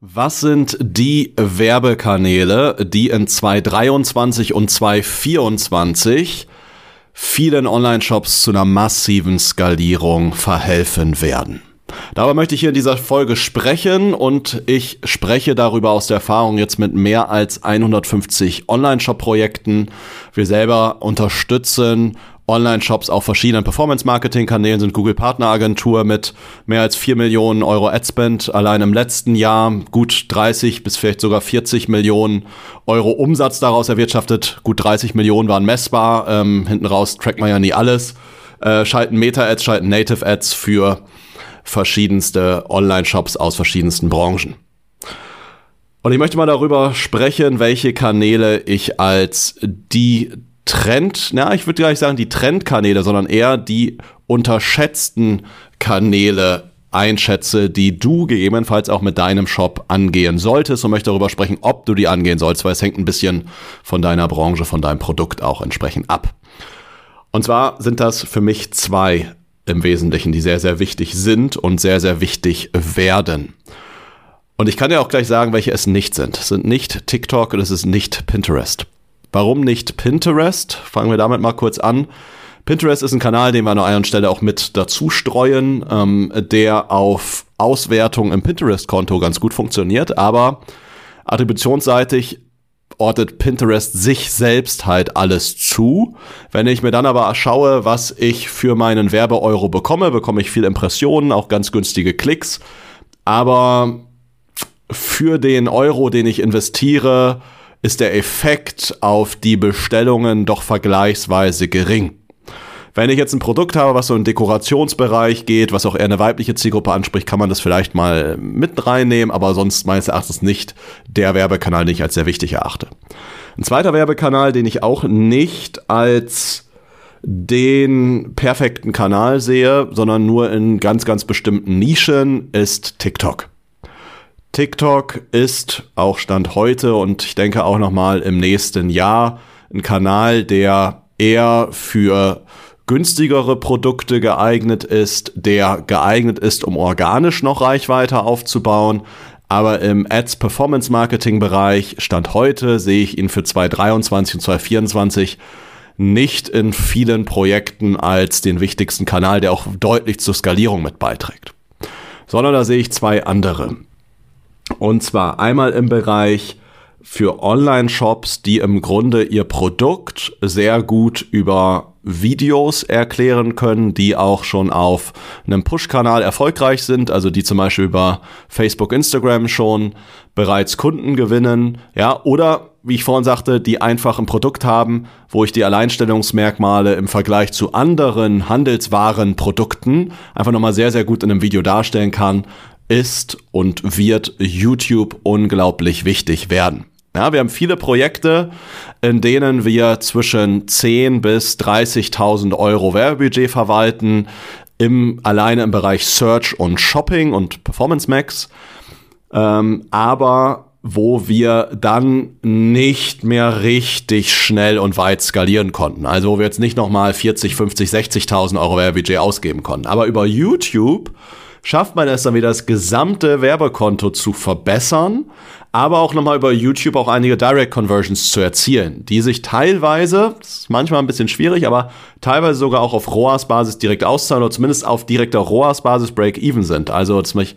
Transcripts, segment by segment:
Was sind die Werbekanäle, die in 2023 und 2024 vielen Online-Shops zu einer massiven Skalierung verhelfen werden? Darüber möchte ich hier in dieser Folge sprechen und ich spreche darüber aus der Erfahrung jetzt mit mehr als 150 Online-Shop-Projekten. Wir selber unterstützen Online-Shops auf verschiedenen Performance-Marketing-Kanälen, sind Google Partneragentur mit mehr als 4 Millionen Euro Adspend allein im letzten Jahr, gut 30 bis vielleicht sogar 40 Millionen Euro Umsatz daraus erwirtschaftet. Gut 30 Millionen waren messbar, ähm, hinten raus trackt man ja nie alles. Äh, schalten Meta-Ads, schalten Native-Ads für verschiedenste Online-Shops aus verschiedensten Branchen. Und ich möchte mal darüber sprechen, welche Kanäle ich als die Trend, na, ich würde gar nicht sagen die Trendkanäle, sondern eher die unterschätzten Kanäle einschätze, die du gegebenenfalls auch mit deinem Shop angehen solltest und möchte darüber sprechen, ob du die angehen sollst, weil es hängt ein bisschen von deiner Branche, von deinem Produkt auch entsprechend ab. Und zwar sind das für mich zwei im Wesentlichen, die sehr, sehr wichtig sind und sehr, sehr wichtig werden. Und ich kann dir auch gleich sagen, welche es nicht sind. Es sind nicht TikTok und es ist nicht Pinterest. Warum nicht Pinterest? Fangen wir damit mal kurz an. Pinterest ist ein Kanal, den wir an einer Stelle auch mit dazu streuen, ähm, der auf Auswertung im Pinterest-Konto ganz gut funktioniert, aber attributionsseitig ordnet Pinterest sich selbst halt alles zu. Wenn ich mir dann aber schaue, was ich für meinen Werbeeuro bekomme, bekomme ich viel Impressionen, auch ganz günstige Klicks. Aber für den Euro, den ich investiere, ist der Effekt auf die Bestellungen doch vergleichsweise gering. Wenn ich jetzt ein Produkt habe, was so in den Dekorationsbereich geht, was auch eher eine weibliche Zielgruppe anspricht, kann man das vielleicht mal mit reinnehmen, aber sonst meines Erachtens nicht der Werbekanal, den ich als sehr wichtig erachte. Ein zweiter Werbekanal, den ich auch nicht als den perfekten Kanal sehe, sondern nur in ganz, ganz bestimmten Nischen, ist TikTok. TikTok ist auch Stand heute und ich denke auch nochmal im nächsten Jahr ein Kanal, der eher für günstigere Produkte geeignet ist, der geeignet ist, um organisch noch Reichweite aufzubauen. Aber im Ads Performance Marketing Bereich Stand heute sehe ich ihn für 2023 und 2024 nicht in vielen Projekten als den wichtigsten Kanal, der auch deutlich zur Skalierung mit beiträgt. Sondern da sehe ich zwei andere. Und zwar einmal im Bereich für Online-Shops, die im Grunde ihr Produkt sehr gut über Videos erklären können, die auch schon auf einem Push-Kanal erfolgreich sind, also die zum Beispiel über Facebook, Instagram schon bereits Kunden gewinnen, ja, oder wie ich vorhin sagte, die einfach ein Produkt haben, wo ich die Alleinstellungsmerkmale im Vergleich zu anderen handelswaren Produkten einfach nochmal sehr, sehr gut in einem Video darstellen kann, ist und wird YouTube unglaublich wichtig werden. Ja, wir haben viele Projekte, in denen wir zwischen 10 bis 30.000 Euro Werbebudget verwalten, im, alleine im Bereich Search und Shopping und Performance Max. Ähm, aber wo wir dann nicht mehr richtig schnell und weit skalieren konnten. Also wo wir jetzt nicht nochmal 40, 50, 60.000 Euro Werbebudget ausgeben konnten. Aber über YouTube schafft man es dann wieder, das gesamte Werbekonto zu verbessern, aber auch nochmal über YouTube auch einige Direct Conversions zu erzielen, die sich teilweise, das ist manchmal ein bisschen schwierig, aber teilweise sogar auch auf ROAS-Basis direkt auszahlen oder zumindest auf direkter ROAS-Basis Break-Even sind. Also, dass ich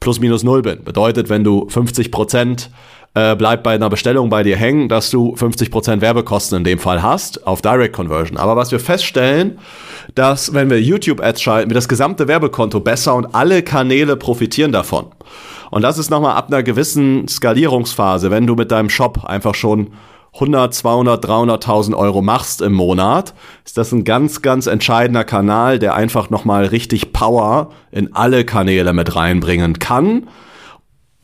plus minus null bin. Bedeutet, wenn du 50 Prozent äh, bleibt bei einer Bestellung bei dir hängen, dass du 50% Werbekosten in dem Fall hast auf Direct Conversion. Aber was wir feststellen, dass wenn wir YouTube-Ads schalten, wir das gesamte Werbekonto besser und alle Kanäle profitieren davon. Und das ist nochmal ab einer gewissen Skalierungsphase, wenn du mit deinem Shop einfach schon 100, 200, 300.000 Euro machst im Monat, ist das ein ganz, ganz entscheidender Kanal, der einfach nochmal richtig Power in alle Kanäle mit reinbringen kann.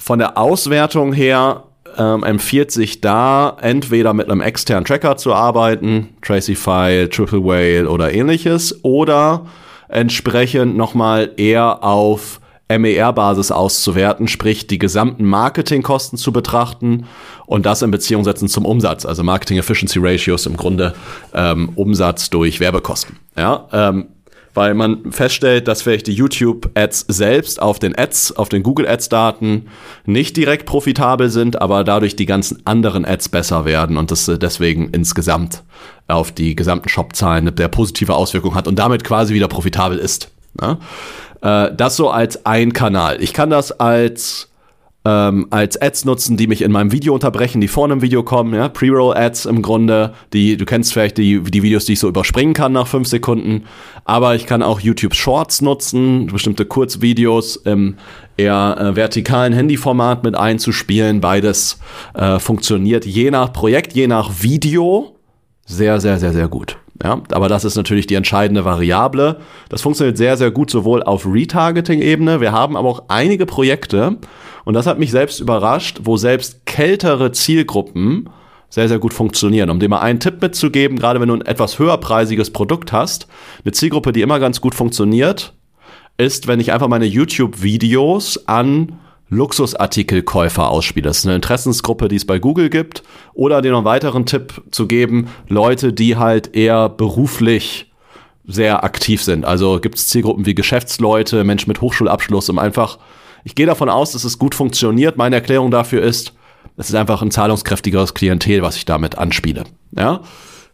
Von der Auswertung her ähm, empfiehlt sich da entweder mit einem externen Tracker zu arbeiten, Tracify, Triple Whale oder ähnliches, oder entsprechend nochmal eher auf MER-Basis auszuwerten, sprich die gesamten Marketingkosten zu betrachten und das in Beziehung setzen zum Umsatz, also Marketing Efficiency Ratios im Grunde ähm, Umsatz durch Werbekosten. Ja, ähm, weil man feststellt, dass vielleicht die YouTube-Ads selbst auf den Ads, auf den Google-Ads-Daten nicht direkt profitabel sind, aber dadurch die ganzen anderen Ads besser werden und das äh, deswegen insgesamt auf die gesamten Shop-Zahlen eine positive Auswirkung hat und damit quasi wieder profitabel ist. Ja? Äh, das so als ein Kanal. Ich kann das als ähm, als Ads nutzen, die mich in meinem Video unterbrechen, die vorne im Video kommen, ja, Pre-Roll-Ads im Grunde, die, du kennst vielleicht die, die Videos, die ich so überspringen kann nach fünf Sekunden, aber ich kann auch YouTube Shorts nutzen, bestimmte Kurzvideos im eher äh, vertikalen Handyformat mit einzuspielen, beides äh, funktioniert je nach Projekt, je nach Video sehr, sehr, sehr, sehr gut. Ja, aber das ist natürlich die entscheidende Variable. Das funktioniert sehr, sehr gut sowohl auf Retargeting-Ebene. Wir haben aber auch einige Projekte, und das hat mich selbst überrascht, wo selbst kältere Zielgruppen sehr, sehr gut funktionieren. Um dir mal einen Tipp mitzugeben, gerade wenn du ein etwas höherpreisiges Produkt hast, eine Zielgruppe, die immer ganz gut funktioniert, ist, wenn ich einfach meine YouTube-Videos an Luxusartikelkäufer ausspiele. Das ist eine Interessensgruppe, die es bei Google gibt. Oder dir noch einen weiteren Tipp zu geben, Leute, die halt eher beruflich sehr aktiv sind. Also gibt es Zielgruppen wie Geschäftsleute, Menschen mit Hochschulabschluss, um einfach, ich gehe davon aus, dass es gut funktioniert. Meine Erklärung dafür ist, es ist einfach ein zahlungskräftigeres Klientel, was ich damit anspiele. Ja.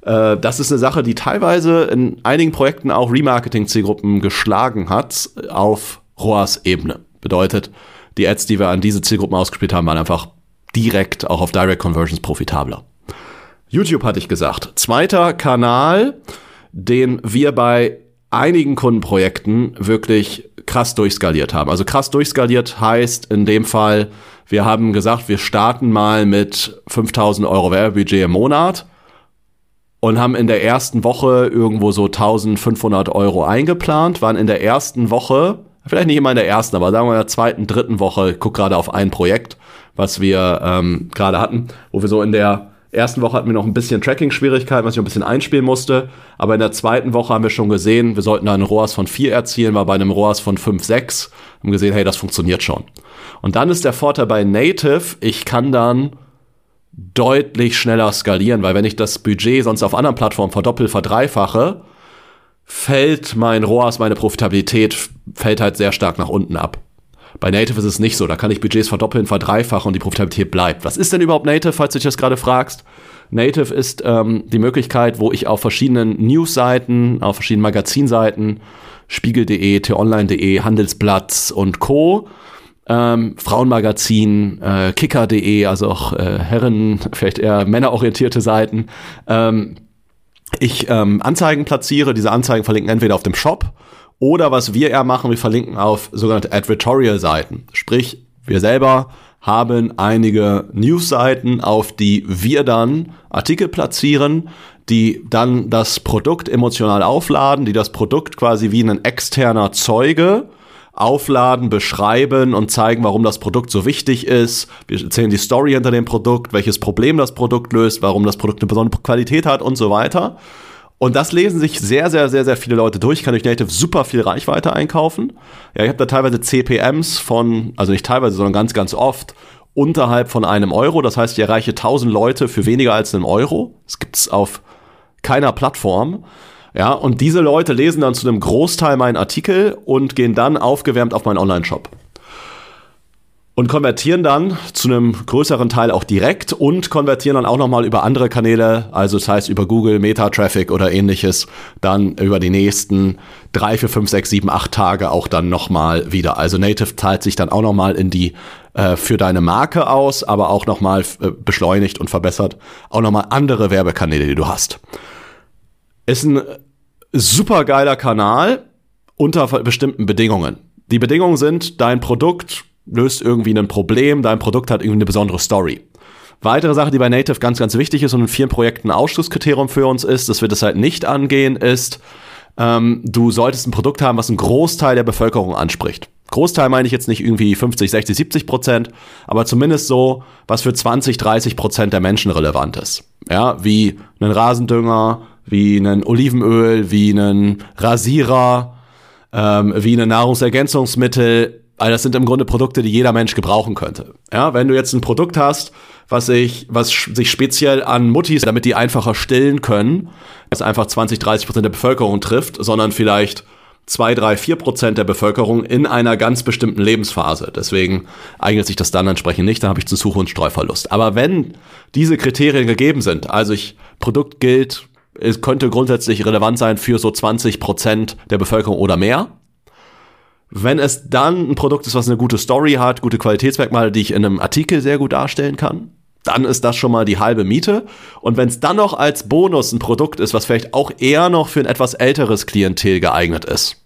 Äh, das ist eine Sache, die teilweise in einigen Projekten auch Remarketing-Zielgruppen geschlagen hat auf ROAS-Ebene. Bedeutet, die Ads, die wir an diese Zielgruppen ausgespielt haben, waren einfach direkt auch auf Direct Conversions profitabler. YouTube hatte ich gesagt. Zweiter Kanal, den wir bei einigen Kundenprojekten wirklich krass durchskaliert haben. Also krass durchskaliert heißt in dem Fall, wir haben gesagt, wir starten mal mit 5000 Euro Werbebudget im Monat und haben in der ersten Woche irgendwo so 1500 Euro eingeplant, waren in der ersten Woche vielleicht nicht immer in der ersten, aber sagen wir in der zweiten, dritten Woche, guck gerade auf ein Projekt, was wir ähm, gerade hatten, wo wir so in der ersten Woche hatten wir noch ein bisschen Tracking-Schwierigkeiten, was ich ein bisschen einspielen musste. Aber in der zweiten Woche haben wir schon gesehen, wir sollten da einen ROAS von 4 erzielen, war bei einem ROAS von 5, 6. Haben gesehen, hey, das funktioniert schon. Und dann ist der Vorteil bei Native, ich kann dann deutlich schneller skalieren, weil wenn ich das Budget sonst auf anderen Plattformen verdoppel, verdreifache, fällt mein ROAS, meine Profitabilität fällt halt sehr stark nach unten ab. Bei Native ist es nicht so. Da kann ich Budgets verdoppeln, verdreifachen und die Profitabilität bleibt. Was ist denn überhaupt Native, falls du dich das gerade fragst? Native ist ähm, die Möglichkeit, wo ich auf verschiedenen Newsseiten, auf verschiedenen Magazinseiten, Spiegel.de, t-online.de, Handelsblatt und Co., ähm, Frauenmagazin, äh, Kicker.de, also auch äh, Herren, vielleicht eher männerorientierte Seiten, ähm, ich ähm, Anzeigen platziere. Diese Anzeigen verlinken entweder auf dem Shop oder was wir eher machen, wir verlinken auf sogenannte Advertorial-Seiten. Sprich, wir selber haben einige News-Seiten, auf die wir dann Artikel platzieren, die dann das Produkt emotional aufladen, die das Produkt quasi wie ein externer Zeuge aufladen, beschreiben und zeigen, warum das Produkt so wichtig ist. Wir erzählen die Story hinter dem Produkt, welches Problem das Produkt löst, warum das Produkt eine besondere Qualität hat und so weiter. Und das lesen sich sehr, sehr, sehr, sehr viele Leute durch. Ich kann durch Native super viel Reichweite einkaufen. Ja, ich habe da teilweise CPMs von, also nicht teilweise, sondern ganz, ganz oft unterhalb von einem Euro. Das heißt, ich erreiche 1000 Leute für weniger als einen Euro. Das gibt's auf keiner Plattform. Ja, und diese Leute lesen dann zu einem Großteil meinen Artikel und gehen dann aufgewärmt auf meinen Online-Shop. Und konvertieren dann zu einem größeren Teil auch direkt und konvertieren dann auch nochmal über andere Kanäle, also das heißt über Google, Meta-Traffic oder ähnliches, dann über die nächsten drei, vier, fünf, sechs, sieben, acht Tage auch dann nochmal wieder. Also Native zahlt sich dann auch nochmal in die äh, für deine Marke aus, aber auch nochmal äh, beschleunigt und verbessert auch nochmal andere Werbekanäle, die du hast. Ist ein super geiler Kanal unter bestimmten Bedingungen. Die Bedingungen sind, dein Produkt löst irgendwie ein Problem, dein Produkt hat irgendwie eine besondere Story. Weitere Sache, die bei Native ganz, ganz wichtig ist und in vielen Projekten ein Ausschlusskriterium für uns ist, dass wir das halt nicht angehen, ist, ähm, du solltest ein Produkt haben, was einen Großteil der Bevölkerung anspricht. Großteil meine ich jetzt nicht irgendwie 50, 60, 70 Prozent, aber zumindest so, was für 20, 30 Prozent der Menschen relevant ist. Ja, wie einen Rasendünger, wie ein Olivenöl, wie einen Rasierer, ähm, wie ein Nahrungsergänzungsmittel. All das sind im Grunde Produkte, die jeder Mensch gebrauchen könnte. Ja, wenn du jetzt ein Produkt hast, was sich, was sich speziell an Muttis, damit die einfacher stillen können, das einfach 20, 30 Prozent der Bevölkerung trifft, sondern vielleicht 2, 3, 4 Prozent der Bevölkerung in einer ganz bestimmten Lebensphase. Deswegen eignet sich das dann entsprechend nicht, dann habe ich zu Suche- und Streuverlust. Aber wenn diese Kriterien gegeben sind, also ich, Produkt gilt, es könnte grundsätzlich relevant sein für so 20 Prozent der Bevölkerung oder mehr, wenn es dann ein Produkt ist, was eine gute Story hat, gute Qualitätsmerkmale, die ich in einem Artikel sehr gut darstellen kann, dann ist das schon mal die halbe Miete. Und wenn es dann noch als Bonus ein Produkt ist, was vielleicht auch eher noch für ein etwas älteres Klientel geeignet ist.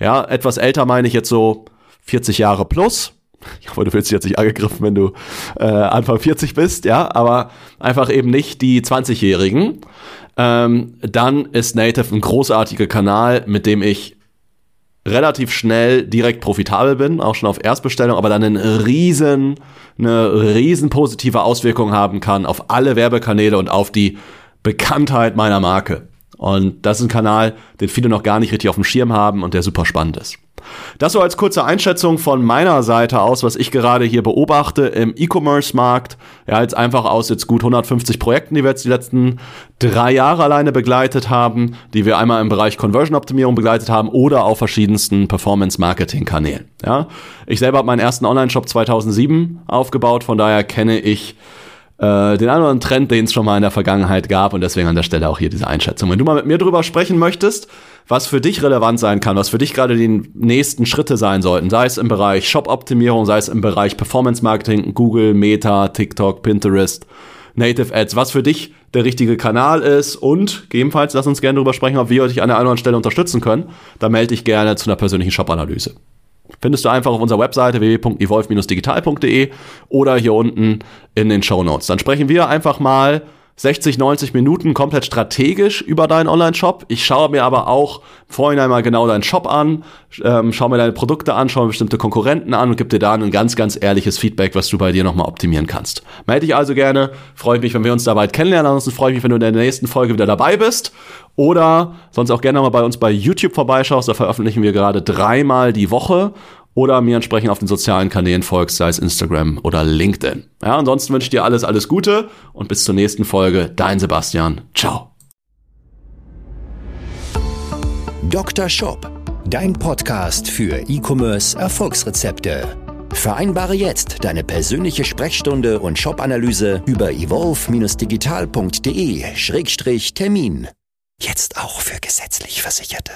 Ja, etwas älter meine ich jetzt so 40 Jahre plus. Ich hoffe, du fühlst dich jetzt nicht angegriffen, wenn du äh, Anfang 40 bist, ja, aber einfach eben nicht die 20-Jährigen. Ähm, dann ist Native ein großartiger Kanal, mit dem ich relativ schnell direkt profitabel bin, auch schon auf Erstbestellung, aber dann einen riesen, eine riesen positive Auswirkung haben kann auf alle Werbekanäle und auf die Bekanntheit meiner Marke. Und das ist ein Kanal, den viele noch gar nicht richtig auf dem Schirm haben und der super spannend ist. Das so als kurze Einschätzung von meiner Seite aus, was ich gerade hier beobachte im E-Commerce-Markt. Ja, jetzt einfach aus jetzt gut 150 Projekten, die wir jetzt die letzten drei Jahre alleine begleitet haben, die wir einmal im Bereich Conversion-Optimierung begleitet haben oder auf verschiedensten Performance-Marketing-Kanälen. Ja, ich selber habe meinen ersten Online-Shop 2007 aufgebaut, von daher kenne ich äh, den anderen Trend, den es schon mal in der Vergangenheit gab und deswegen an der Stelle auch hier diese Einschätzung. Wenn du mal mit mir drüber sprechen möchtest, was für dich relevant sein kann, was für dich gerade die nächsten Schritte sein sollten, sei es im Bereich Shop-Optimierung, sei es im Bereich Performance-Marketing, Google, Meta, TikTok, Pinterest, Native Ads, was für dich der richtige Kanal ist und gegebenenfalls lass uns gerne darüber sprechen, ob wir dich an der anderen Stelle unterstützen können. Da melde dich gerne zu einer persönlichen Shop-Analyse. Findest du einfach auf unserer Webseite www.evolve-digital.de oder hier unten in den Show Notes. Dann sprechen wir einfach mal 60, 90 Minuten komplett strategisch über deinen Online-Shop. Ich schaue mir aber auch vorhin einmal genau deinen Shop an, ähm, schaue mir deine Produkte an, schaue mir bestimmte Konkurrenten an und gebe dir da ein ganz, ganz ehrliches Feedback, was du bei dir nochmal optimieren kannst. Melde dich also gerne. Freue mich, wenn wir uns da bald kennenlernen. Ansonsten freue ich mich, wenn du in der nächsten Folge wieder dabei bist. Oder sonst auch gerne mal bei uns bei YouTube vorbeischaust. Da veröffentlichen wir gerade dreimal die Woche oder mir entsprechend auf den sozialen Kanälen folgst, sei es Instagram oder LinkedIn. Ja, ansonsten wünsche ich dir alles, alles Gute und bis zur nächsten Folge. Dein Sebastian. Ciao. Dr. Shop, dein Podcast für E-Commerce Erfolgsrezepte. Vereinbare jetzt deine persönliche Sprechstunde und Shop-Analyse über evolve-digital.de-termin. Jetzt auch für gesetzlich Versicherte.